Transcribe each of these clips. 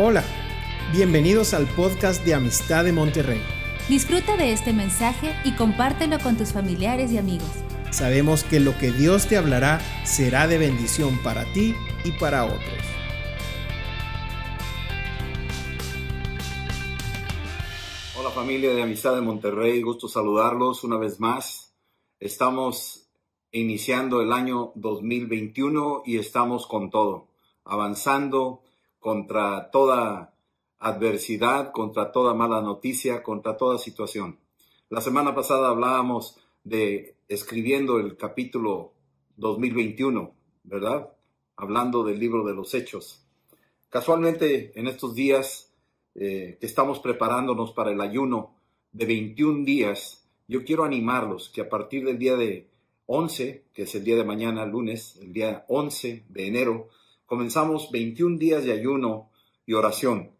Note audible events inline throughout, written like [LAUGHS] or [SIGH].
Hola, bienvenidos al podcast de Amistad de Monterrey. Disfruta de este mensaje y compártelo con tus familiares y amigos. Sabemos que lo que Dios te hablará será de bendición para ti y para otros. Hola familia de Amistad de Monterrey, gusto saludarlos una vez más. Estamos iniciando el año 2021 y estamos con todo, avanzando contra toda adversidad, contra toda mala noticia, contra toda situación. La semana pasada hablábamos de escribiendo el capítulo 2021, ¿verdad? Hablando del libro de los hechos. Casualmente en estos días eh, que estamos preparándonos para el ayuno de 21 días, yo quiero animarlos que a partir del día de 11, que es el día de mañana, lunes, el día 11 de enero, comenzamos 21 días de ayuno y oración.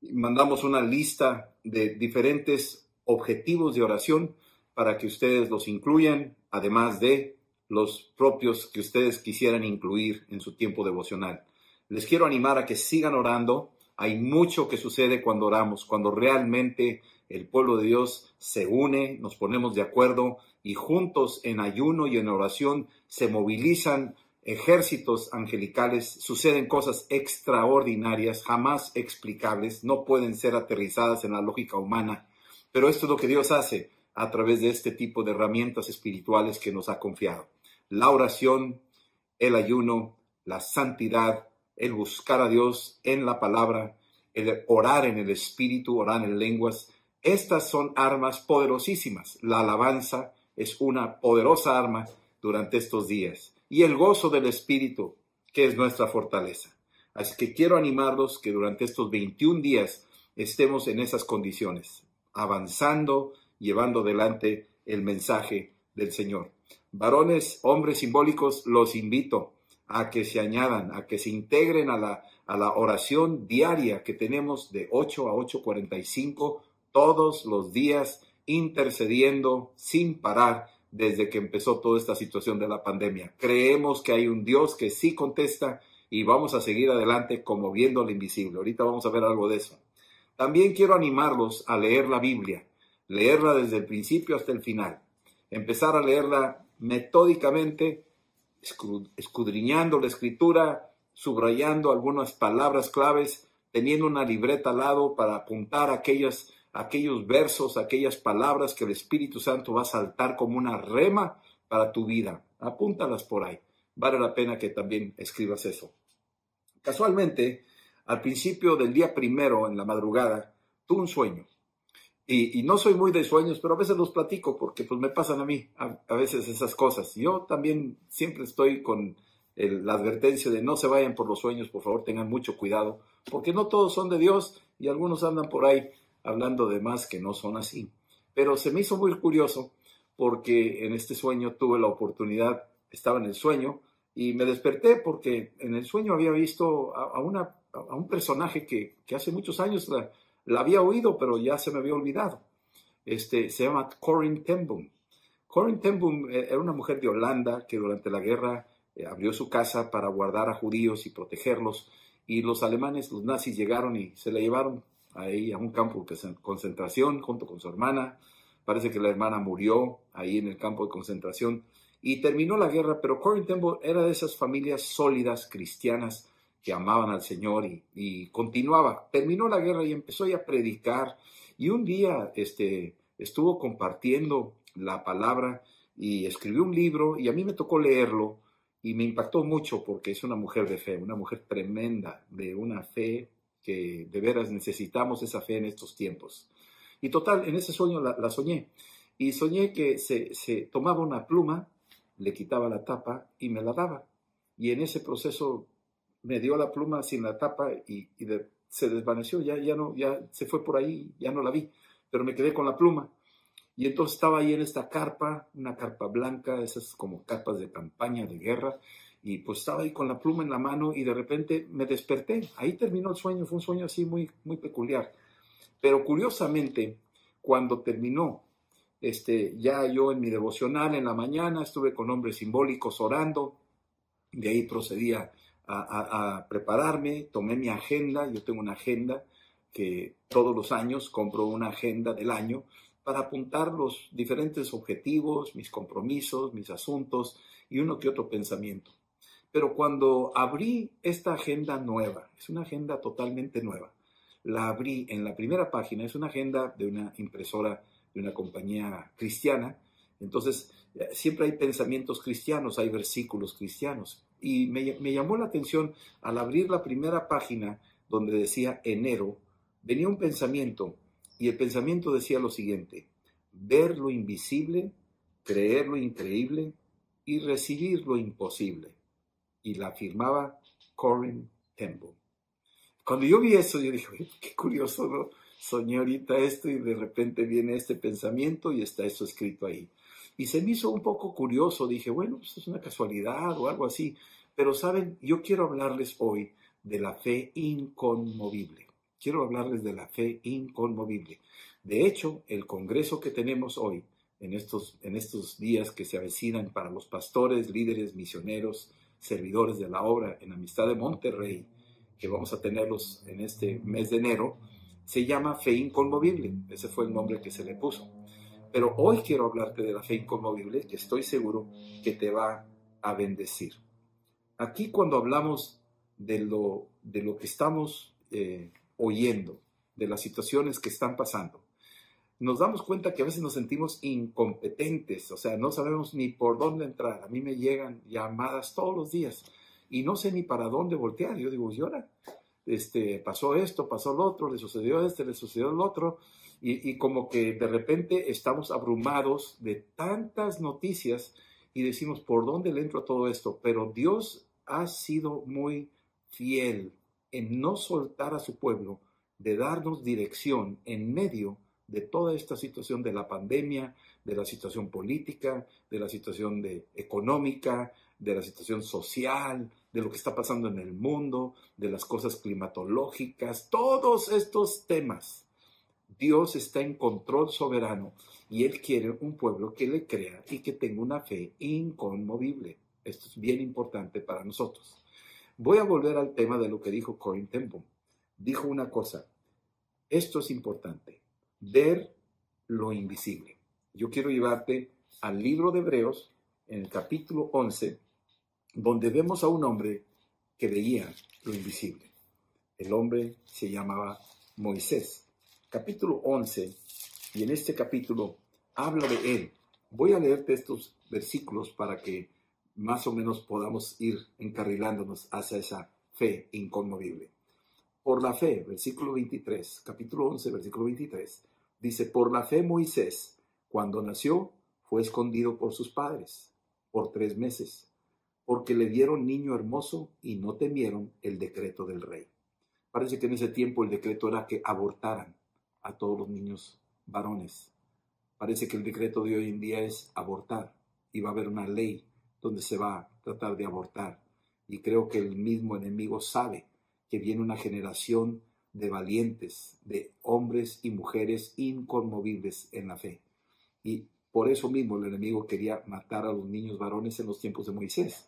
Mandamos una lista de diferentes objetivos de oración para que ustedes los incluyan, además de los propios que ustedes quisieran incluir en su tiempo devocional. Les quiero animar a que sigan orando. Hay mucho que sucede cuando oramos, cuando realmente el pueblo de Dios se une, nos ponemos de acuerdo y juntos en ayuno y en oración se movilizan ejércitos angelicales, suceden cosas extraordinarias, jamás explicables, no pueden ser aterrizadas en la lógica humana, pero esto es lo que Dios hace a través de este tipo de herramientas espirituales que nos ha confiado. La oración, el ayuno, la santidad, el buscar a Dios en la palabra, el orar en el espíritu, orar en lenguas, estas son armas poderosísimas. La alabanza es una poderosa arma durante estos días y el gozo del Espíritu, que es nuestra fortaleza. Así que quiero animarlos que durante estos 21 días estemos en esas condiciones, avanzando, llevando adelante el mensaje del Señor. Varones, hombres simbólicos, los invito a que se añadan, a que se integren a la, a la oración diaria que tenemos de 8 a 8.45 todos los días, intercediendo sin parar desde que empezó toda esta situación de la pandemia. Creemos que hay un Dios que sí contesta y vamos a seguir adelante como viendo lo invisible. Ahorita vamos a ver algo de eso. También quiero animarlos a leer la Biblia, leerla desde el principio hasta el final, empezar a leerla metódicamente, escudriñando la escritura, subrayando algunas palabras claves, teniendo una libreta al lado para apuntar aquellas aquellos versos, aquellas palabras que el Espíritu Santo va a saltar como una rema para tu vida. Apúntalas por ahí. Vale la pena que también escribas eso. Casualmente, al principio del día primero, en la madrugada, tuve un sueño. Y, no soy muy de sueños, pero a veces los platico porque pues me pasan a mí a, veces esas cosas. Yo también siempre estoy con la advertencia de no se vayan por los sueños, por favor tengan mucho cuidado, porque no todos son de Dios y algunos andan por ahí hablando de más que no son así. Pero se me hizo muy curioso porque en este sueño tuve la oportunidad, estaba en el sueño y me desperté porque en el sueño había visto a, una, a un personaje que, hace muchos años la, había oído, pero ya se me había olvidado. Este, se llama Corinne Ten Corinne Ten eh, era una mujer de Holanda que durante la guerra eh, abrió su casa para guardar a judíos y protegerlos. Y los alemanes, los nazis, llegaron y se la llevaron ahí a un campo de concentración junto con su hermana. Parece que la hermana murió ahí en el campo de concentración y terminó la guerra, pero Corin Temple era de esas familias sólidas cristianas que amaban al Señor y, continuaba. Terminó la guerra y empezó a predicar y un día este, estuvo compartiendo la palabra y escribió un libro y a mí me tocó leerlo y me impactó mucho porque es una mujer de fe, una mujer tremenda, de una fe que de veras necesitamos esa fe en estos tiempos. Y total, en ese sueño la, soñé. Y soñé que se, tomaba una pluma, le quitaba la tapa y me la daba. Y en ese proceso me dio la pluma sin la tapa y, se desvaneció, ya, ya, no, ya se fue por ahí, ya no la vi, pero me quedé con la pluma. Y entonces estaba ahí en esta carpa, una carpa blanca, esas como carpas de campaña, de guerra, y pues estaba ahí con la pluma en la mano y de repente me desperté. Ahí terminó el sueño, fue un sueño así muy, muy peculiar. Pero curiosamente, cuando terminó, este, ya yo en mi devocional en la mañana estuve con hombres simbólicos orando, de ahí procedía a, prepararme, tomé mi agenda, yo tengo una agenda que todos los años compro una agenda del año para apuntar los diferentes objetivos, mis compromisos, mis asuntos y uno que otro pensamiento. Pero cuando abrí esta agenda nueva, es una agenda totalmente nueva, la abrí en la primera página, es una agenda de una impresora de una compañía cristiana, entonces eh, siempre hay pensamientos cristianos, hay versículos cristianos. Y me, me llamó la atención al abrir la primera página donde decía enero, venía un pensamiento y el pensamiento decía lo siguiente, ver lo invisible, creer lo increíble y recibir lo imposible. Y la afirmaba Corinne Temple. Cuando yo vi eso, yo dije, qué curioso, ¿no? Soñé ahorita esto y de repente viene este pensamiento y está eso escrito ahí. Y se me hizo un poco curioso, dije, bueno, pues es una casualidad o algo así. Pero saben, yo quiero hablarles hoy de la fe inconmovible quiero hablarles de la fe inconmovible. De hecho, el congreso que tenemos hoy, en estos, en estos días que se avecinan para los pastores, líderes, misioneros, servidores de la obra en Amistad de Monterrey, que vamos a tenerlos en este mes de enero, se llama Fe Inconmovible. Ese fue el nombre que se le puso. Pero hoy quiero hablarte de la fe inconmovible, que estoy seguro que te va a bendecir. Aquí cuando hablamos de lo, de lo que estamos eh, oyendo de las situaciones que están pasando, nos damos cuenta que a veces nos sentimos incompetentes, o sea, no sabemos ni por dónde entrar. A mí me llegan llamadas todos los días y no sé ni para dónde voltear. Yo digo, ¿y ahora? Este, pasó esto, pasó lo otro, le sucedió este, le sucedió lo otro, y, y como que de repente estamos abrumados de tantas noticias y decimos, ¿por dónde le entro a todo esto? Pero Dios ha sido muy fiel en no soltar a su pueblo, de darnos dirección en medio de toda esta situación de la pandemia, de la situación política, de la situación económica, de la situación social, de lo que está pasando en el mundo, de las cosas climatológicas, todos estos temas. Dios está en control soberano y Él quiere un pueblo que le crea y que tenga una fe inconmovible. Esto es bien importante para nosotros. Voy a volver al tema de lo que dijo Corin Temple. Dijo una cosa, esto es importante, ver lo invisible. Yo quiero llevarte al libro de Hebreos, en el capítulo 11, donde vemos a un hombre que veía lo invisible. El hombre se llamaba Moisés. Capítulo 11, y en este capítulo habla de él. Voy a leerte estos versículos para que más o menos podamos ir encarrilándonos hacia esa fe inconmovible. Por la fe, versículo 23, capítulo 11, versículo 23, dice, por la fe Moisés, cuando nació, fue escondido por sus padres por tres meses, porque le dieron niño hermoso y no temieron el decreto del rey. Parece que en ese tiempo el decreto era que abortaran a todos los niños varones. Parece que el decreto de hoy en día es abortar y va a haber una ley donde se va a tratar de abortar. Y creo que el mismo enemigo sabe que viene una generación de valientes, de hombres y mujeres inconmovibles en la fe. Y por eso mismo el enemigo quería matar a los niños varones en los tiempos de Moisés.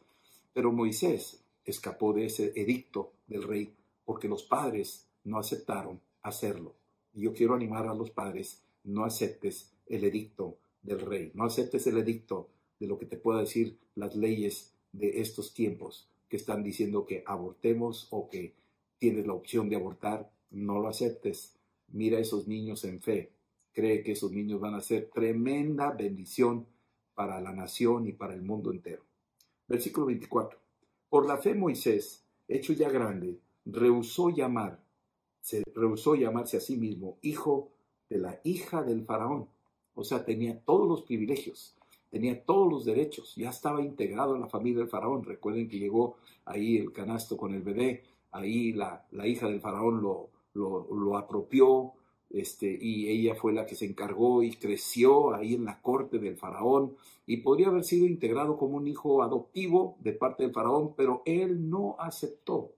Pero Moisés escapó de ese edicto del rey porque los padres no aceptaron hacerlo. Y yo quiero animar a los padres, no aceptes el edicto del rey, no aceptes el edicto de lo que te pueda decir las leyes de estos tiempos que están diciendo que abortemos o que tienes la opción de abortar, no lo aceptes. Mira a esos niños en fe. Cree que esos niños van a ser tremenda bendición para la nación y para el mundo entero. Versículo 24. Por la fe Moisés, hecho ya grande, rehusó llamar, se rehusó llamarse a sí mismo hijo de la hija del faraón. O sea, tenía todos los privilegios tenía todos los derechos, ya estaba integrado en la familia del faraón. Recuerden que llegó ahí el canasto con el bebé, ahí la, hija del faraón lo, lo, apropió, este, y ella fue la que se encargó y creció ahí en la corte del faraón y podría haber sido integrado como un hijo adoptivo de parte del faraón, pero él no aceptó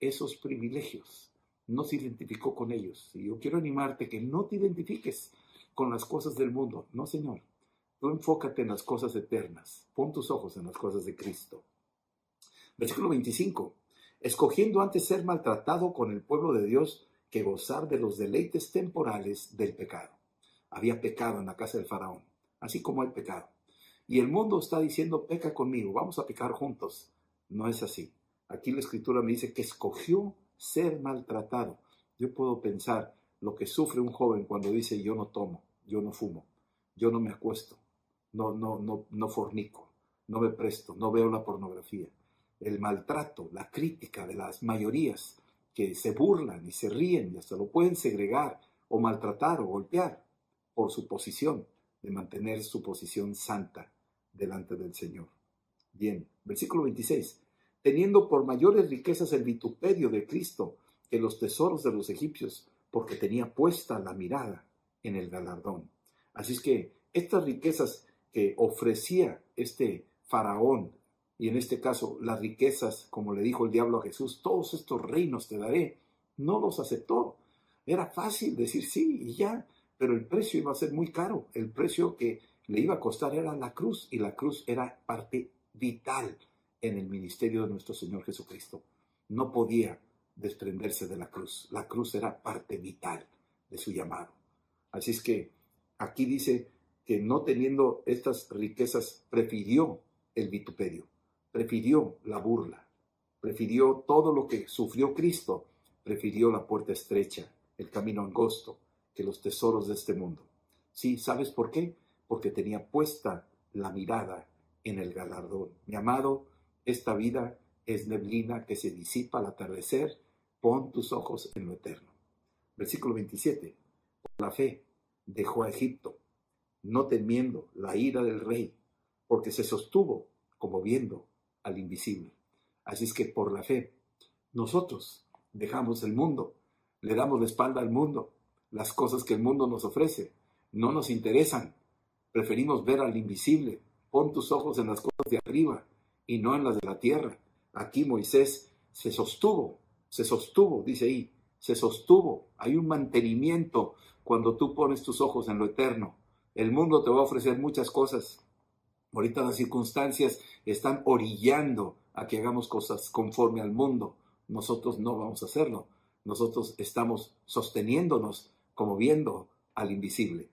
esos privilegios, no se identificó con ellos. Y yo quiero animarte que no te identifiques con las cosas del mundo, no señor, Tú enfócate en las cosas eternas. Pon tus ojos en las cosas de Cristo. Versículo 25. Escogiendo antes ser maltratado con el pueblo de Dios que gozar de los deleites temporales del pecado. Había pecado en la casa del faraón, así como hay pecado. Y el mundo está diciendo, peca conmigo, vamos a pecar juntos. No es así. Aquí la escritura me dice que escogió ser maltratado. Yo puedo pensar lo que sufre un joven cuando dice yo no tomo, yo no fumo, yo no me acuesto, no, no, no, no fornico, no me presto, no veo la pornografía. El maltrato, la crítica de las mayorías que se burlan y se ríen y hasta lo pueden segregar o maltratar o golpear por su posición de mantener su posición santa delante del Señor. Bien, versículo 26. Teniendo por mayores riquezas el vituperio de Cristo que los tesoros de los egipcios, porque tenía puesta la mirada en el galardón. Así es que estas riquezas que ofrecía este faraón, y en este caso las riquezas, como le dijo el diablo a Jesús, todos estos reinos te daré, no los aceptó. Era fácil decir sí y ya, pero el precio iba a ser muy caro. El precio que le iba a costar era la cruz, y la cruz era parte vital en el ministerio de nuestro Señor Jesucristo. No podía desprenderse de la cruz. La cruz era parte vital de su llamado. Así es que aquí dice que no teniendo estas riquezas, prefirió el vituperio, prefirió la burla, prefirió todo lo que sufrió Cristo, prefirió la puerta estrecha, el camino angosto, que los tesoros de este mundo. Sí, ¿sabes por qué? Porque tenía puesta la mirada en el galardón. Mi amado, esta vida es neblina que se disipa al atardecer pon tus ojos en lo eterno. Versículo 27. Por la fe dejó a Egipto, no temiendo la ira del rey, porque se sostuvo como viendo al invisible. Así es que por la fe, nosotros dejamos el mundo, le damos la espalda al mundo, las cosas que el mundo nos ofrece no nos interesan, preferimos ver al invisible, pon tus ojos en las cosas de arriba y no en las de la tierra. Aquí Moisés se sostuvo se sostuvo, dice ahí, se sostuvo. Hay un mantenimiento cuando tú pones tus ojos en lo eterno. El mundo te va a ofrecer muchas cosas. Ahorita las circunstancias están orillando a que hagamos cosas conforme al mundo. Nosotros no vamos a hacerlo. Nosotros estamos sosteniéndonos como viendo al invisible.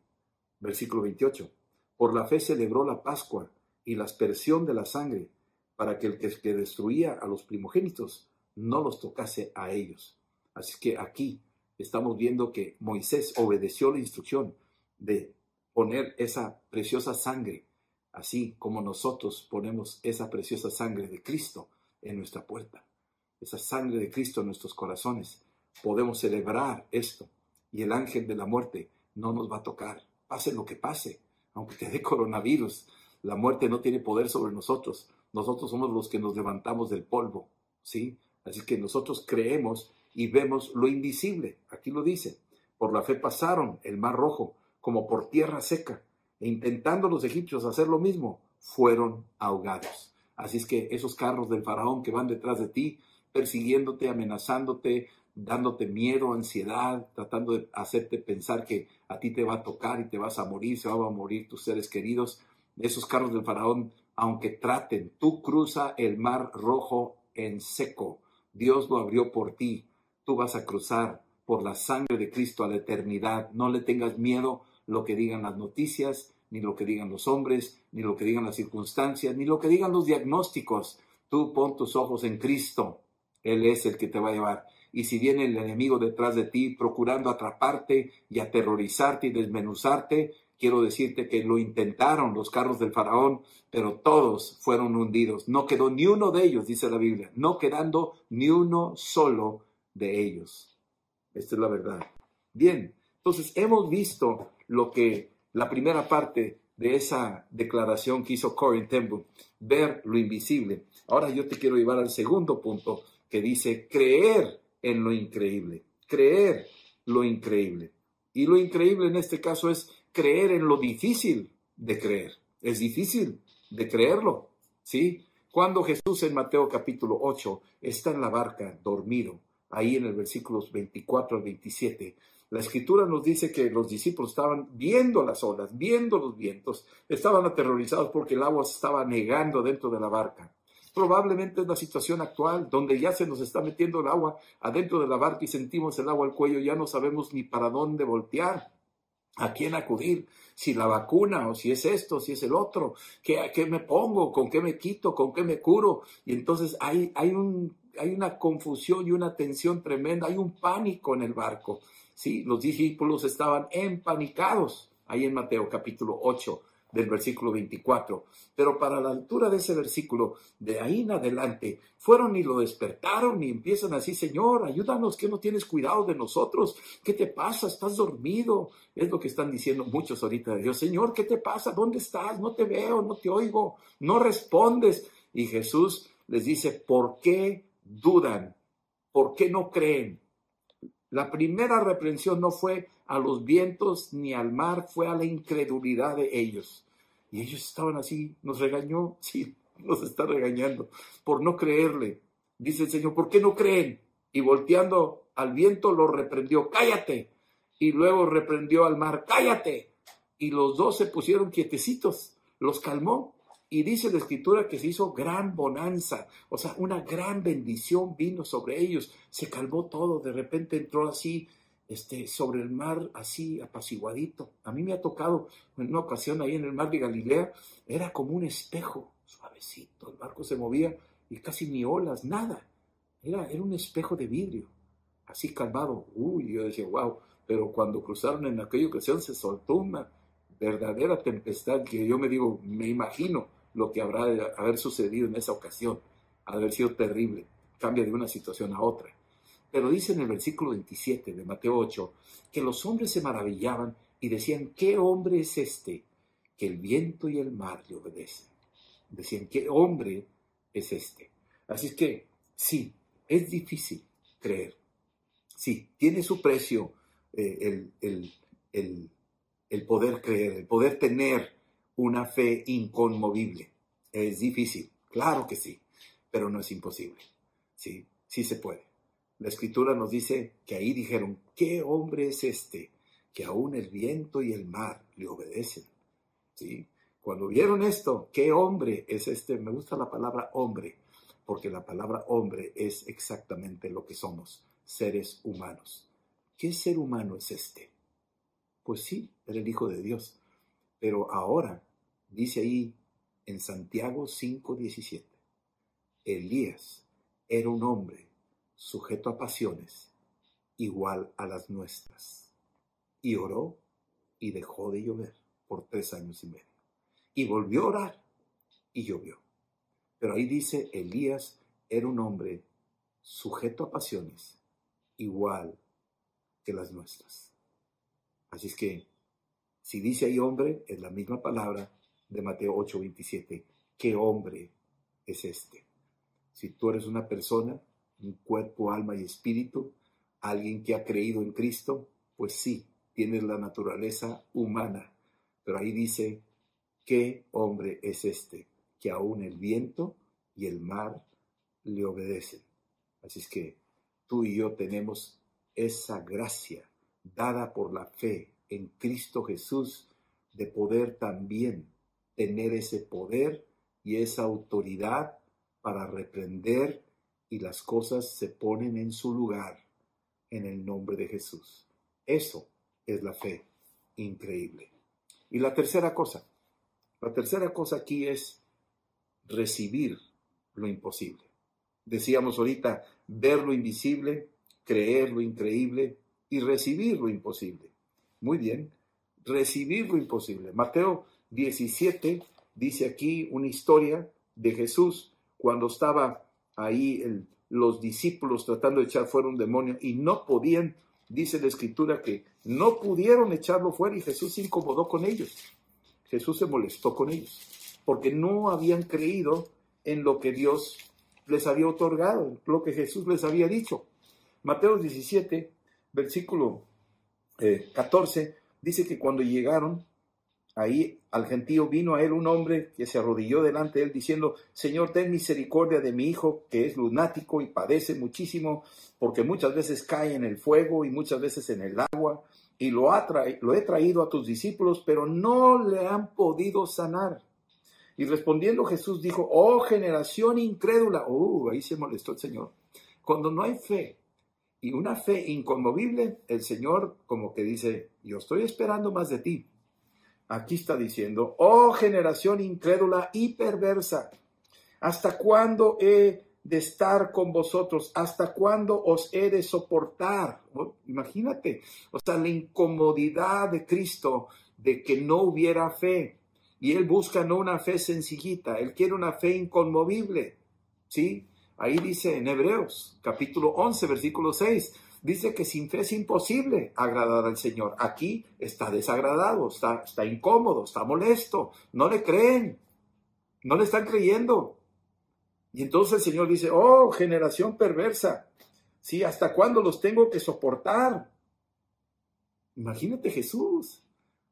Versículo 28. Por la fe celebró la Pascua y la aspersión de la sangre, para que el que destruía a los primogénitos no los tocase a ellos. Así que aquí estamos viendo que Moisés obedeció la instrucción de poner esa preciosa sangre, así como nosotros ponemos esa preciosa sangre de Cristo en nuestra puerta, esa sangre de Cristo en nuestros corazones. Podemos celebrar esto y el ángel de la muerte no nos va a tocar, pase lo que pase, aunque te dé coronavirus. La muerte no tiene poder sobre nosotros. Nosotros somos los que nos levantamos del polvo, ¿sí? Así que nosotros creemos y vemos lo invisible. Aquí lo dice. Por la fe pasaron el mar rojo como por tierra seca. E intentando los egipcios hacer lo mismo, fueron ahogados. Así es que esos carros del faraón que van detrás de ti, persiguiéndote, amenazándote, dándote miedo, ansiedad, tratando de hacerte pensar que a ti te va a tocar y te vas a morir, se van a morir tus seres queridos. Esos carros del faraón, aunque traten, tú cruza el mar rojo en seco Dios lo abrió por ti. Tú vas a cruzar por la sangre de Cristo a la eternidad. No le tengas miedo lo que digan las noticias, ni lo que digan los hombres, ni lo que digan las circunstancias, ni lo que digan los diagnósticos. Tú pon tus ojos en Cristo. Él es el que te va a llevar. Y si viene el enemigo detrás de ti procurando atraparte y aterrorizarte y desmenuzarte, quiero decirte que lo intentaron los carros del faraón, pero todos fueron hundidos. No quedó ni uno de ellos, dice la Biblia, no quedando ni uno solo de ellos. Esta es la verdad. Bien, entonces hemos visto lo que la primera parte de esa declaración que hizo Ten ver lo invisible. Ahora yo te quiero llevar al segundo punto que dice creer en lo increíble, creer lo increíble. Y lo increíble en este caso es creer en lo difícil de creer. Es difícil de creerlo, ¿sí? Cuando Jesús en Mateo capítulo 8 está en la barca dormido, ahí en el versículos 24 al 27, la escritura nos dice que los discípulos estaban viendo las olas, viendo los vientos, estaban aterrorizados porque el agua estaba negando dentro de la barca. Probablemente es la situación actual, donde ya se nos está metiendo el agua adentro de la barca y sentimos el agua al cuello, ya no sabemos ni para dónde voltear, a quién acudir, si la vacuna o si es esto, si es el otro, qué, me pongo, con qué me quito, con qué me curo. Y entonces hay una confusión y una tensión tremenda, hay un pánico en el barco. ¿Sí? Los discípulos estaban empanicados ahí en Mateo capítulo 8 del versículo 24. Pero para la altura de ese versículo, de ahí en adelante, fueron y lo despertaron y empiezan así, Señor, ayúdanos, que no tienes cuidado de nosotros. ¿Qué te pasa? ¿Estás dormido? Es lo que están diciendo muchos ahorita de Dios. Señor, ¿qué te pasa? ¿Dónde estás? No te veo, no te oigo, no respondes. Y Jesús les dice, ¿por qué dudan? ¿Por qué no creen? La primera reprensión no fue a los vientos ni al mar, fue a la incredulidad de ellos. Y ellos estaban así, nos regañó, [LAUGHS] sí, nos está regañando por no creerle. Dice el Señor, ¿por qué no creen? Y volteando al viento lo reprendió, cállate. Y luego reprendió al mar, cállate. Y los dos se pusieron quietecitos, los calmó. Y dice la escritura que se hizo gran bonanza, o sea, una gran bendición vino sobre ellos. Se calmó todo, de repente entró así este, sobre el mar así apaciguadito. A mí me ha tocado en una ocasión ahí en el mar de Galilea, era como un espejo, suavecito, el barco se movía y casi ni olas, nada. Era, era un espejo de vidrio, así calmado. Uy, yo decía, wow, pero cuando cruzaron en aquella ocasión se soltó una verdadera tempestad que yo me digo, me imagino lo que habrá de haber sucedido en esa ocasión, haber sido terrible, cambia de una situación a otra. Pero dice en el versículo 27 de Mateo 8 que los hombres se maravillaban y decían, ¿qué hombre es este que el viento y el mar le obedecen? Decían, ¿qué hombre es este? Así es que sí, es difícil creer. Sí, tiene su precio eh, el, el poder creer, el poder tener una fe inconmovible. Es difícil, claro que sí, pero no es imposible. Sí, sí se puede. La escritura nos dice que ahí dijeron, ¿qué hombre es este que aún el viento y el mar le obedecen? ¿Sí? Cuando vieron esto, ¿qué hombre es este? Me gusta la palabra hombre, porque la palabra hombre es exactamente lo que somos, seres humanos. ¿Qué ser humano es este? Pues sí, era el Hijo de Dios. Pero ahora, dice ahí en Santiago 5:17, Elías era un hombre sujeto a pasiones, igual a las nuestras. Y oró y dejó de llover por tres años y medio. Y volvió a orar y llovió. Pero ahí dice, Elías era un hombre sujeto a pasiones, igual que las nuestras. Así es que, si dice ahí hombre, es la misma palabra de Mateo 8:27. ¿Qué hombre es este? Si tú eres una persona un cuerpo, alma y espíritu, alguien que ha creído en Cristo, pues sí, tiene la naturaleza humana. Pero ahí dice, ¿qué hombre es este que aún el viento y el mar le obedecen? Así es que tú y yo tenemos esa gracia dada por la fe en Cristo Jesús de poder también tener ese poder y esa autoridad para reprender y las cosas se ponen en su lugar en el nombre de Jesús. Eso es la fe increíble. Y la tercera cosa, la tercera cosa aquí es recibir lo imposible. Decíamos ahorita, ver lo invisible, creer lo increíble y recibir lo imposible. Muy bien, recibir lo imposible. Mateo 17 dice aquí una historia de Jesús cuando estaba ahí los discípulos tratando de echar fuera un demonio y no podían, dice la escritura que no pudieron echarlo fuera y Jesús se incomodó con ellos. Jesús se molestó con ellos porque no habían creído en lo que Dios les había otorgado, lo que Jesús les había dicho. Mateo 17, versículo 14, eh, dice que cuando llegaron Ahí al gentío vino a él un hombre que se arrodilló delante de él diciendo, Señor, ten misericordia de mi hijo que es lunático y padece muchísimo porque muchas veces cae en el fuego y muchas veces en el agua y lo, lo he traído a tus discípulos, pero no le han podido sanar. Y respondiendo Jesús dijo, oh generación incrédula. Uh, ahí se molestó el Señor. Cuando no hay fe y una fe inconmovible, el Señor como que dice, yo estoy esperando más de ti. Aquí está diciendo, oh generación incrédula y perversa, ¿hasta cuándo he de estar con vosotros? ¿Hasta cuándo os he de soportar? Imagínate, o sea, la incomodidad de Cristo de que no hubiera fe. Y Él busca no una fe sencillita, Él quiere una fe inconmovible. ¿Sí? Ahí dice en Hebreos, capítulo 11, versículo 6, dice que sin fe es imposible agradar al Señor. Aquí está desagradado, está, está incómodo, está molesto, no le creen, no le están creyendo. Y entonces el Señor dice, oh, generación perversa, ¿sí? ¿Hasta cuándo los tengo que soportar? Imagínate Jesús,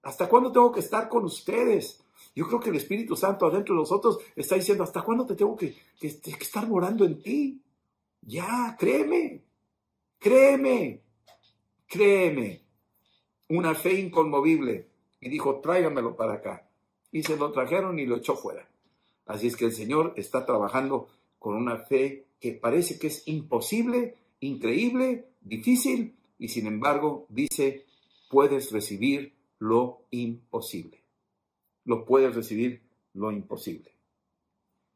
¿hasta cuándo tengo que estar con ustedes? Yo creo que el Espíritu Santo adentro de nosotros está diciendo, ¿hasta cuándo te tengo que, estar morando en ti? Ya, créeme, créeme, créeme. Una fe inconmovible. Y dijo, tráigamelo para acá. Y se lo trajeron y lo echó fuera. Así es que el Señor está trabajando con una fe que parece que es imposible, increíble, difícil, y sin embargo dice, puedes recibir lo imposible. Lo puedes recibir lo imposible.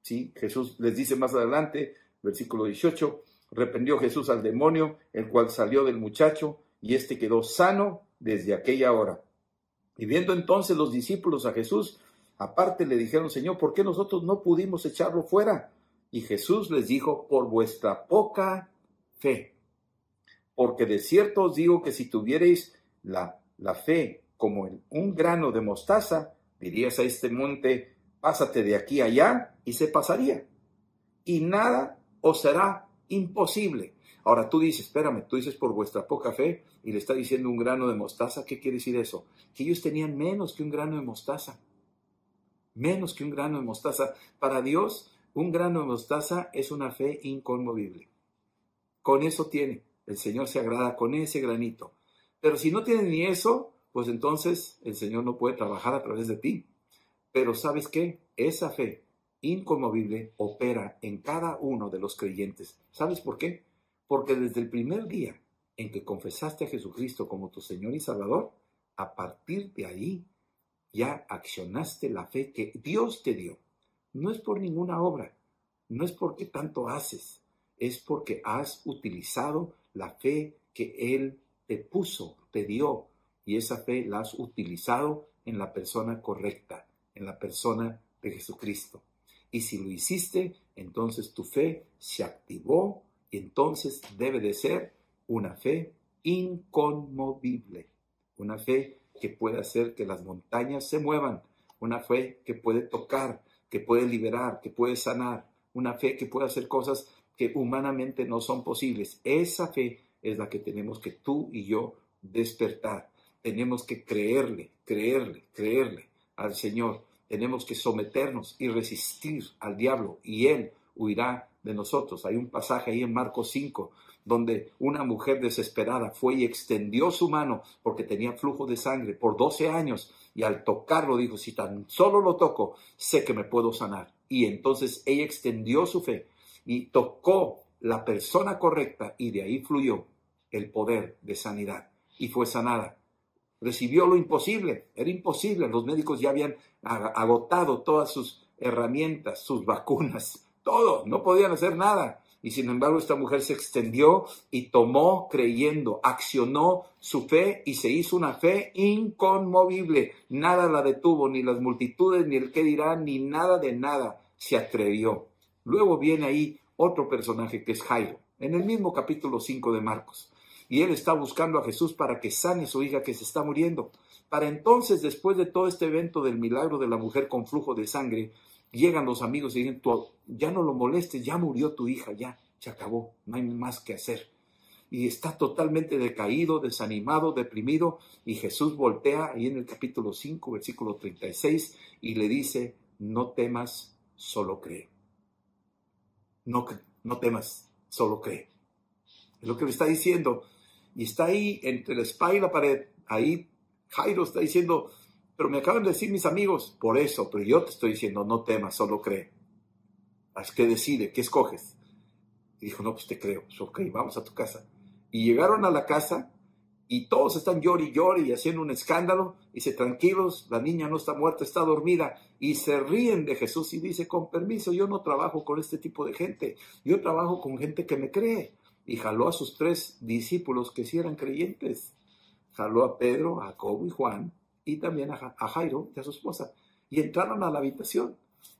¿Sí? Jesús les dice más adelante, versículo 18, reprendió Jesús al demonio, el cual salió del muchacho, y éste quedó sano desde aquella hora. Y viendo entonces los discípulos a Jesús, aparte le dijeron, Señor, ¿por qué nosotros no pudimos echarlo fuera? Y Jesús les dijo, por vuestra poca fe. Porque de cierto os digo que si tuvierais la, la fe como un grano de mostaza, dirías a este monte, pásate de aquí allá, y se pasaría. Y nada os será imposible. Ahora tú dices, espérame, tú dices por vuestra poca fe y le está diciendo un grano de mostaza. ¿Qué quiere decir eso? Que ellos tenían menos que un grano de mostaza. Menos que un grano de mostaza. Para Dios, un grano de mostaza es una fe inconmovible. Con eso tiene. El Señor se agrada con ese granito. Pero si no tiene ni eso, pues entonces el Señor no puede trabajar a través de ti. Pero ¿sabes qué? Esa fe inconmovible opera en cada uno de los creyentes. ¿Sabes por qué? Porque desde el primer día en que confesaste a Jesucristo como tu Señor y Salvador, a partir de ahí ya accionaste la fe que Dios te dio. No es por ninguna obra, no es porque tanto haces, es porque has utilizado la fe que Él te puso, te dio, y esa fe la has utilizado en la persona correcta, en la persona de Jesucristo. Y si lo hiciste, entonces tu fe se activó y entonces debe de ser una fe inconmovible, una fe que puede hacer que las montañas se muevan, una fe que puede tocar, que puede liberar, que puede sanar, una fe que puede hacer cosas que humanamente no son posibles. Esa fe es la que tenemos que tú y yo despertar. Tenemos que creerle, creerle, creerle al Señor tenemos que someternos y resistir al diablo y él huirá de nosotros. Hay un pasaje ahí en Marcos 5 donde una mujer desesperada fue y extendió su mano porque tenía flujo de sangre por 12 años y al tocarlo dijo, si tan solo lo toco, sé que me puedo sanar. Y entonces ella extendió su fe y tocó la persona correcta y de ahí fluyó el poder de sanidad y fue sanada recibió lo imposible. Era imposible. Los médicos ya habían agotado todas sus herramientas, sus vacunas, todo. No podían hacer nada. Y sin embargo esta mujer se extendió y tomó creyendo, accionó su fe y se hizo una fe inconmovible. Nada la detuvo, ni las multitudes, ni el qué dirán, ni nada de nada se atrevió. Luego viene ahí otro personaje que es Jairo, en el mismo capítulo 5 de Marcos y él está buscando a Jesús para que sane su hija que se está muriendo. Para entonces, después de todo este evento del milagro de la mujer con flujo de sangre, llegan los amigos y dicen, ya no lo molestes, ya murió tu hija, ya, se acabó, no hay más que hacer. Y está totalmente decaído, desanimado, deprimido, y Jesús voltea ahí en el capítulo 5, versículo 36, y le dice, no temas, solo cree. No, no temas, solo cree. Es lo que le está diciendo y está ahí entre la espalda y la pared. Ahí Jairo está diciendo, pero me acaban de decir mis amigos, por eso, pero yo te estoy diciendo, no temas, solo cree. Haz que decide, ¿qué escoges? Y dijo, no, pues te creo. Pues, ok, vamos a tu casa. Y llegaron a la casa y todos están llori y haciendo un escándalo. Y dice, tranquilos, la niña no está muerta, está dormida. Y se ríen de Jesús y dice, con permiso, yo no trabajo con este tipo de gente. Yo trabajo con gente que me cree. Y jaló a sus tres discípulos que sí eran creyentes. Jaló a Pedro, a Jacobo y Juan y también a Jairo y a su esposa. Y entraron a la habitación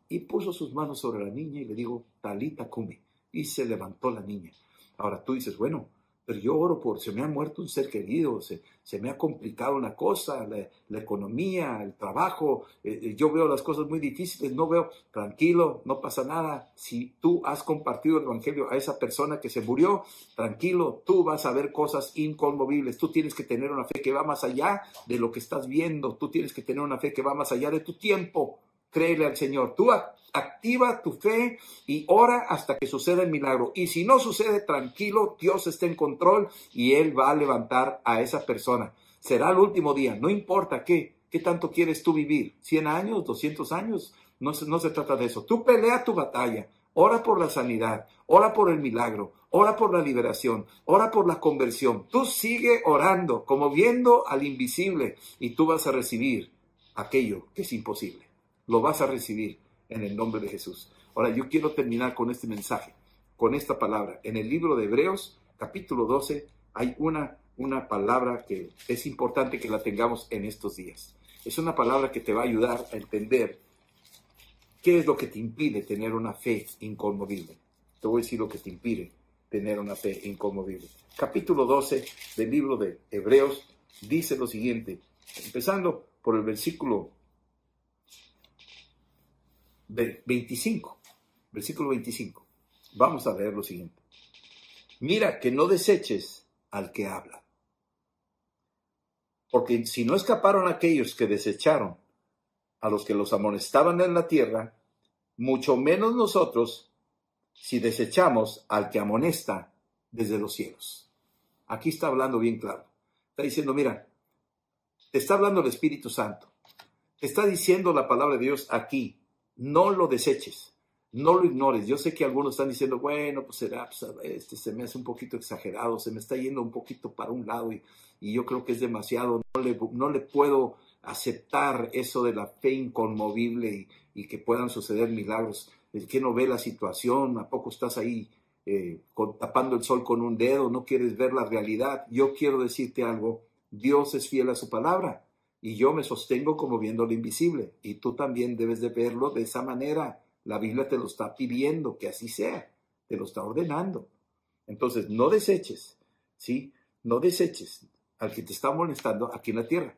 y puso sus manos sobre la niña y le dijo, Talita Kumi. Y se levantó la niña. Ahora tú dices, bueno, pero yo oro por, se me ha muerto un ser querido, se, se me ha complicado una cosa, la, economía, el trabajo, eh, eh, yo veo las cosas muy difíciles, no veo, tranquilo, no pasa nada. Si tú has compartido el Evangelio a esa persona que se murió, tranquilo, tú vas a ver cosas inconmovibles, tú tienes que tener una fe que va más allá de lo que estás viendo, tú tienes que tener una fe que va más allá de tu tiempo créele al Señor. Tú activa tu fe y ora hasta que suceda el milagro. Y si no sucede, tranquilo, Dios está en control y Él va a levantar a esa persona. Será el último día, no importa qué, qué tanto quieres tú vivir, 100 años, 200 años, no, se trata de eso. Tú pelea tu batalla, ora por la sanidad, ora por el milagro, ora por la liberación, ora por la conversión. Tú sigue orando, como viendo al invisible, y tú vas a recibir aquello que es imposible lo vas a recibir en el nombre de Jesús. Ahora, yo quiero terminar con este mensaje, con esta palabra. En el libro de Hebreos, capítulo 12, hay una, una palabra que es importante que la tengamos en estos días. Es una palabra que te va a ayudar a entender qué es lo que te impide tener una fe inconmovible. Te voy a decir lo que te impide tener una fe inconmovible. Capítulo 12 del libro de Hebreos dice lo siguiente, empezando por el versículo 25, versículo 25. Vamos a leer lo siguiente. Mira que no deseches al que habla. Porque si no escaparon aquellos que desecharon a los que los amonestaban en la tierra, mucho menos nosotros si desechamos al que amonesta desde los cielos. Aquí está hablando bien claro. Está diciendo, mira, te está hablando el Espíritu Santo. Te está diciendo la palabra de Dios aquí no lo deseches, no lo ignores. Yo sé que algunos están diciendo, bueno, pues será, pues, este se me hace un poquito exagerado, se me está yendo un poquito para un lado y, yo creo que es demasiado, no le, no le puedo aceptar eso de la fe inconmovible y, que puedan suceder milagros. El que no ve la situación, ¿a poco estás ahí eh, tapando el sol con un dedo? ¿No quieres ver la realidad? Yo quiero decirte algo, Dios es fiel a su palabra y yo me sostengo como viendo lo invisible y tú también debes de verlo de esa manera. La Biblia te lo está pidiendo que así sea, te lo está ordenando. Entonces, no deseches, ¿sí? No deseches al que te está molestando aquí en la tierra,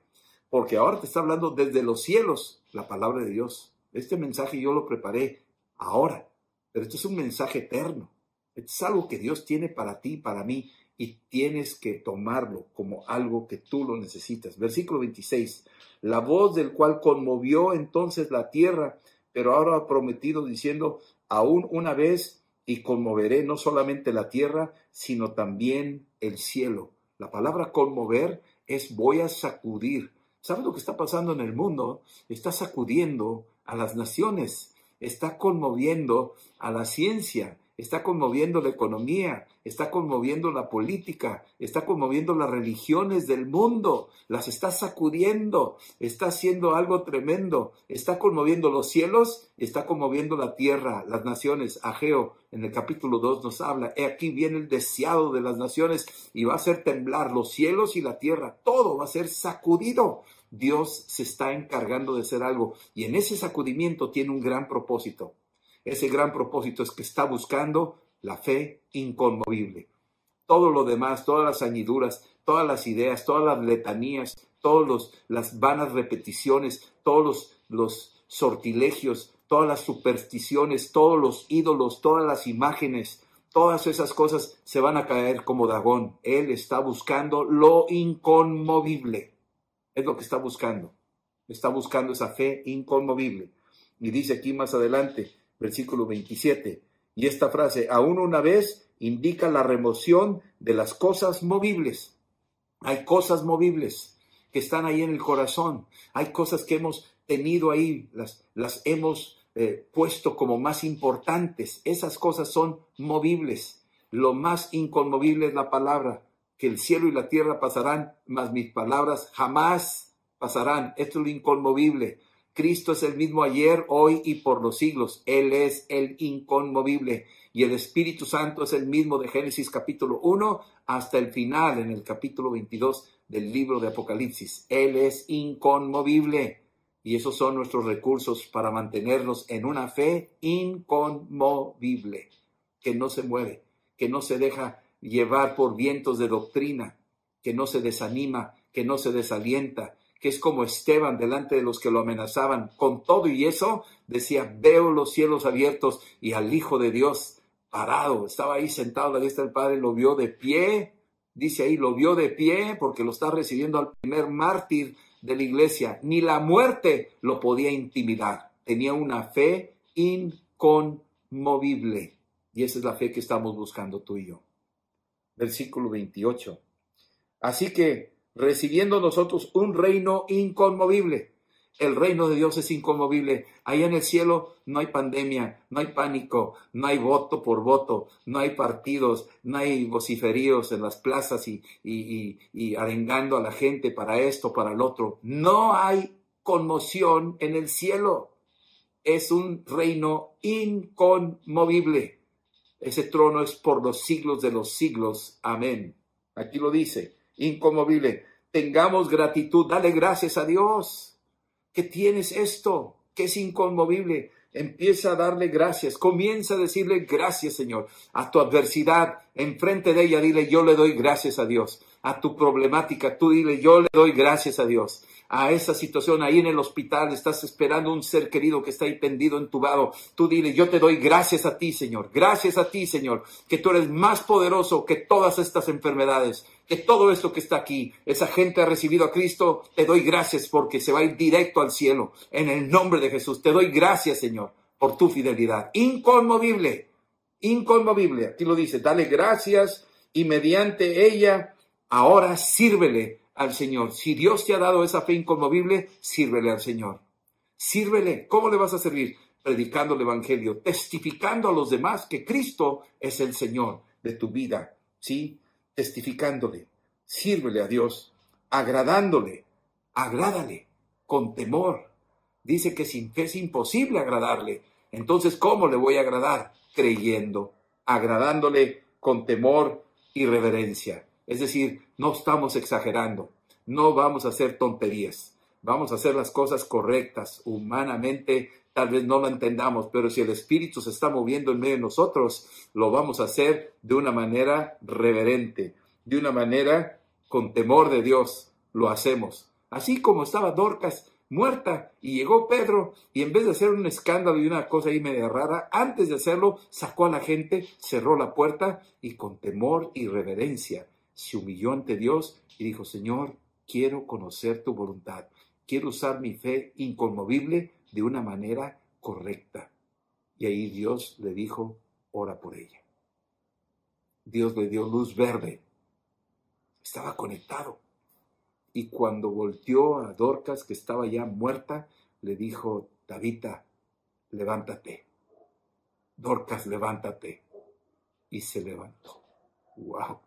porque ahora te está hablando desde los cielos la palabra de Dios. Este mensaje yo lo preparé ahora, pero esto es un mensaje eterno. Esto es algo que Dios tiene para ti, para mí, y tienes que tomarlo como algo que tú lo necesitas. Versículo 26. La voz del cual conmovió entonces la tierra, pero ahora ha prometido diciendo, aún una vez y conmoveré no solamente la tierra, sino también el cielo. La palabra conmover es voy a sacudir. ¿Sabes lo que está pasando en el mundo? Está sacudiendo a las naciones, está conmoviendo a la ciencia, está conmoviendo la economía, está conmoviendo la política, está conmoviendo las religiones del mundo, las está sacudiendo, está haciendo algo tremendo, está conmoviendo los cielos, está conmoviendo la tierra, las naciones. Ageo en el capítulo 2 nos habla, he aquí viene el deseado de las naciones y va a hacer temblar los cielos y la tierra, todo va a ser sacudido. Dios se está encargando de hacer algo y en ese sacudimiento tiene un gran propósito. Ese gran propósito es que está buscando la fe inconmovible. Todo lo demás, todas las añiduras, todas las ideas, todas las letanías, todas las vanas repeticiones, todos los, los sortilegios, todas las supersticiones, todos los ídolos, todas las imágenes, todas esas cosas se van a caer como Dagón. Él está buscando lo inconmovible. Es lo que está buscando. Está buscando esa fe inconmovible. Y dice aquí más adelante, versículo 27. Y esta frase, aún una vez, indica la remoción de las cosas movibles. Hay cosas movibles que están ahí en el corazón. Hay cosas que hemos tenido ahí, las, las hemos eh, puesto como más importantes. Esas cosas son movibles. Lo más inconmovible es la palabra, que el cielo y la tierra pasarán, mas mis palabras jamás pasarán. Esto es lo inconmovible. Cristo es el mismo ayer, hoy y por los siglos. Él es el inconmovible. Y el Espíritu Santo es el mismo de Génesis capítulo 1 hasta el final en el capítulo 22 del libro de Apocalipsis. Él es inconmovible. Y esos son nuestros recursos para mantenernos en una fe inconmovible, que no se mueve, que no se deja llevar por vientos de doctrina, que no se desanima, que no se desalienta, que es como Esteban delante de los que lo amenazaban. Con todo y eso, decía, veo los cielos abiertos y al Hijo de Dios parado. Estaba ahí sentado a la diestra del Padre, lo vio de pie. Dice ahí, lo vio de pie porque lo está recibiendo al primer mártir de la iglesia. Ni la muerte lo podía intimidar. Tenía una fe inconmovible. Y esa es la fe que estamos buscando tú y yo. Versículo 28. Así que recibiendo nosotros un reino inconmovible. El reino de Dios es inconmovible. Allá en el cielo no hay pandemia, no hay pánico, no hay voto por voto, no hay partidos, no hay vociferíos en las plazas y, y, arengando a la gente para esto, para el otro. No hay conmoción en el cielo. Es un reino inconmovible. Ese trono es por los siglos de los siglos. Amén. Aquí lo dice inconmovible. Tengamos gratitud, dale gracias a Dios que tienes esto, que es inconmovible. Empieza a darle gracias, comienza a decirle gracias Señor. A tu adversidad, enfrente de ella, dile yo le doy gracias a Dios. A tu problemática, tú dile yo le doy gracias a Dios a esa situación ahí en el hospital, estás esperando un ser querido que está ahí tendido, entubado, tú dile, yo te doy gracias a ti, Señor, gracias a ti, Señor, que tú eres más poderoso que todas estas enfermedades, que todo esto que está aquí, esa gente ha recibido a Cristo, te doy gracias porque se va a ir directo al cielo, en el nombre de Jesús, te doy gracias, Señor, por tu fidelidad, inconmovible, inconmovible, aquí lo dice, dale gracias y mediante ella, ahora sírvele al Señor. Si Dios te ha dado esa fe inconmovible, sírvele al Señor. Sírvele. ¿Cómo le vas a servir? Predicando el Evangelio, testificando a los demás que Cristo es el Señor de tu vida. ¿Sí? Testificándole. Sírvele a Dios, agradándole. Agrádale con temor. Dice que sin fe es imposible agradarle. Entonces, ¿cómo le voy a agradar? Creyendo, agradándole con temor y reverencia. Es decir, no estamos exagerando, no vamos a hacer tonterías, vamos a hacer las cosas correctas, humanamente tal vez no lo entendamos, pero si el Espíritu se está moviendo en medio de nosotros, lo vamos a hacer de una manera reverente, de una manera con temor de Dios, lo hacemos. Así como estaba Dorcas muerta y llegó Pedro y en vez de hacer un escándalo y una cosa ahí rara, antes de hacerlo sacó a la gente, cerró la puerta y con temor y reverencia se humilló ante Dios y dijo, Señor, quiero conocer tu voluntad, quiero usar mi fe inconmovible de una manera correcta. Y ahí Dios le dijo, ora por ella. Dios le dio luz verde. Estaba conectado. Y cuando volteó a Dorcas, que estaba ya muerta, le dijo, Tabita, levántate. Dorcas, levántate. Y se levantó. ¡Wow!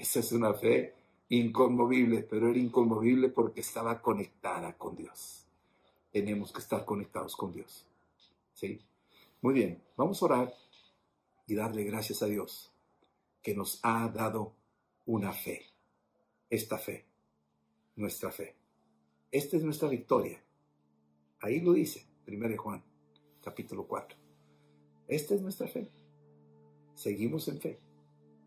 Esa es una fe inconmovible, pero era inconmovible porque estaba conectada con Dios. Tenemos que estar conectados con Dios. ¿Sí? Muy bien, vamos a orar y darle gracias a Dios que nos ha dado una fe. Esta fe, nuestra fe. Esta es nuestra victoria. Ahí lo dice, 1 Juan, capítulo 4. Esta es nuestra fe. Seguimos en fe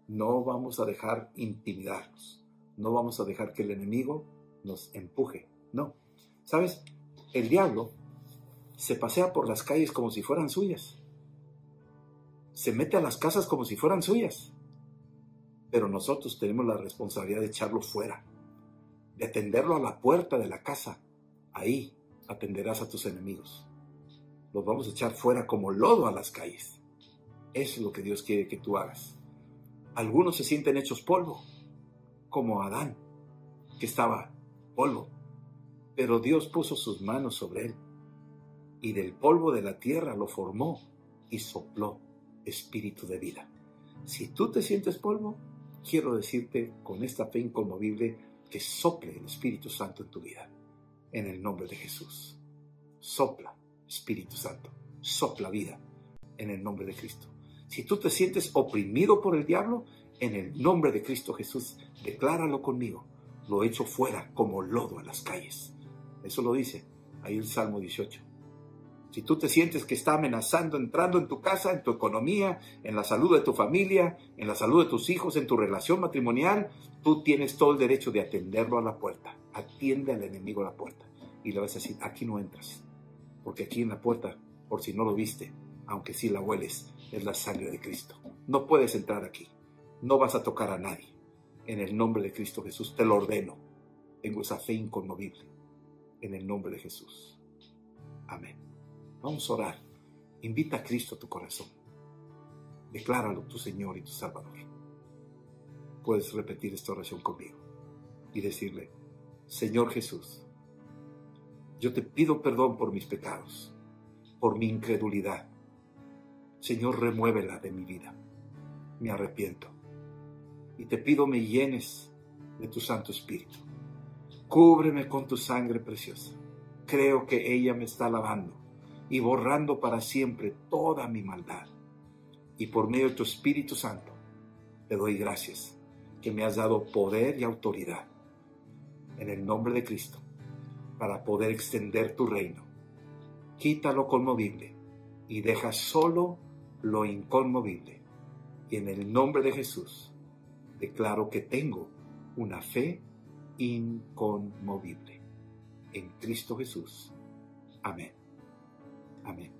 no vamos a dejar intimidarnos, no vamos a dejar que el enemigo nos empuje, no. ¿Sabes? El diablo se pasea por las calles como si fueran suyas, se mete a las casas como si fueran suyas, pero nosotros tenemos la responsabilidad de echarlo fuera, de atenderlo a la puerta de la casa, ahí atenderás a tus enemigos. Los vamos a echar fuera como lodo a las calles. Eso es lo que Dios quiere que tú hagas. Algunos se sienten hechos polvo, como Adán, que estaba polvo. Pero Dios puso sus manos sobre él y del polvo de la tierra lo formó y sopló espíritu de vida. Si tú te sientes polvo, quiero decirte con esta fe inconmovible que sople el Espíritu Santo en tu vida. En el nombre de Jesús. Sopla, Espíritu Santo. Sopla vida. En el nombre de Cristo. Si tú te sientes oprimido por el diablo, en el nombre de Cristo Jesús, decláralo conmigo. Lo echo fuera como lodo a las calles. Eso lo dice ahí el Salmo 18. Si tú te sientes que está amenazando entrando en tu casa, en tu economía, en la salud de tu familia, en la salud de tus hijos, en tu relación matrimonial, tú tienes todo el derecho de atenderlo a la puerta. Atiende al enemigo a la puerta. Y le vas a decir, aquí no entras. Porque aquí en la puerta, por si no lo viste, aunque sí la hueles, es la sangre de Cristo. No puedes entrar aquí. No vas a tocar a nadie. En el nombre de Cristo Jesús te lo ordeno. Tengo esa fe inconmovible. En el nombre de Jesús. Amén. Vamos a orar. Invita a Cristo a tu corazón. Decláralo tu Señor y tu Salvador. Puedes repetir esta oración conmigo y decirle, Señor Jesús, yo te pido perdón por mis pecados, por mi incredulidad. Señor, remuévela de mi vida. Me arrepiento. Y te pido me llenes de tu Santo Espíritu. Cúbreme con tu sangre preciosa. Creo que ella me está lavando y borrando para siempre toda mi maldad. Y por medio de tu Espíritu Santo, te doy gracias que me has dado poder y autoridad en el nombre de Cristo para poder extender tu reino. Quita lo conmovible y deja solo lo inconmovible. Y en el nombre de Jesús declaro que tengo una fe inconmovible. En Cristo Jesús. Amén. Amén.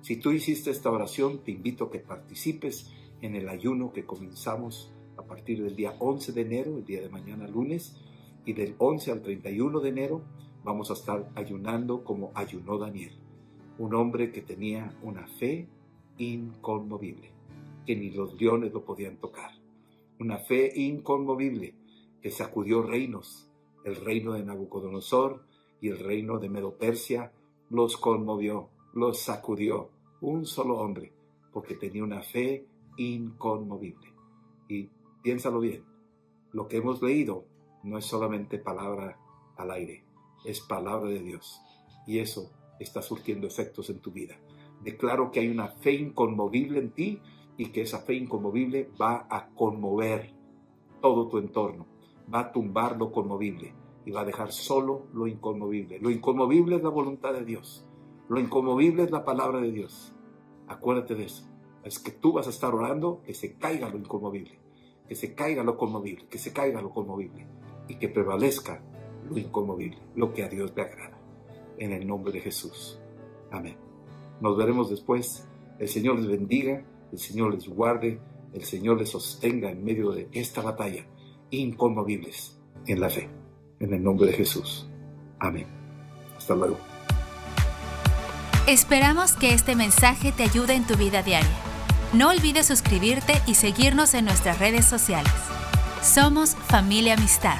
Si tú hiciste esta oración, te invito a que participes en el ayuno que comenzamos a partir del día 11 de enero, el día de mañana lunes, y del 11 al 31 de enero vamos a estar ayunando como ayunó Daniel, un hombre que tenía una fe inconmovible, que ni los leones lo podían tocar, una fe inconmovible que sacudió reinos, el reino de Nabucodonosor y el reino de Medo-Persia los conmovió, los sacudió un solo hombre, porque tenía una fe inconmovible. Y piénsalo bien, lo que hemos leído no es solamente palabra al aire, es palabra de Dios. Y eso está surtiendo efectos en tu vida. Declaro que hay una fe inconmovible en ti y que esa fe inconmovible va a conmover todo tu entorno, va a tumbar lo conmovible y va a dejar solo lo inconmovible. Lo inconmovible es la voluntad de Dios. Lo inconmovible es la palabra de Dios. Acuérdate de eso. Es que tú vas a estar orando que se caiga lo inconmovible, que se caiga lo conmovible, que se caiga lo conmovible y que prevalezca lo inconmovible, lo que a Dios le agrada. En el nombre de Jesús. Amén. Nos veremos después. El Señor les bendiga, el Señor les guarde, el Señor les sostenga en medio de esta batalla inconmovibles en la fe. En el nombre de Jesús. Amén. Hasta luego. Esperamos que este mensaje te ayude en tu vida diaria. No olvides suscribirte y seguirnos en nuestras redes sociales. Somos familia amistad.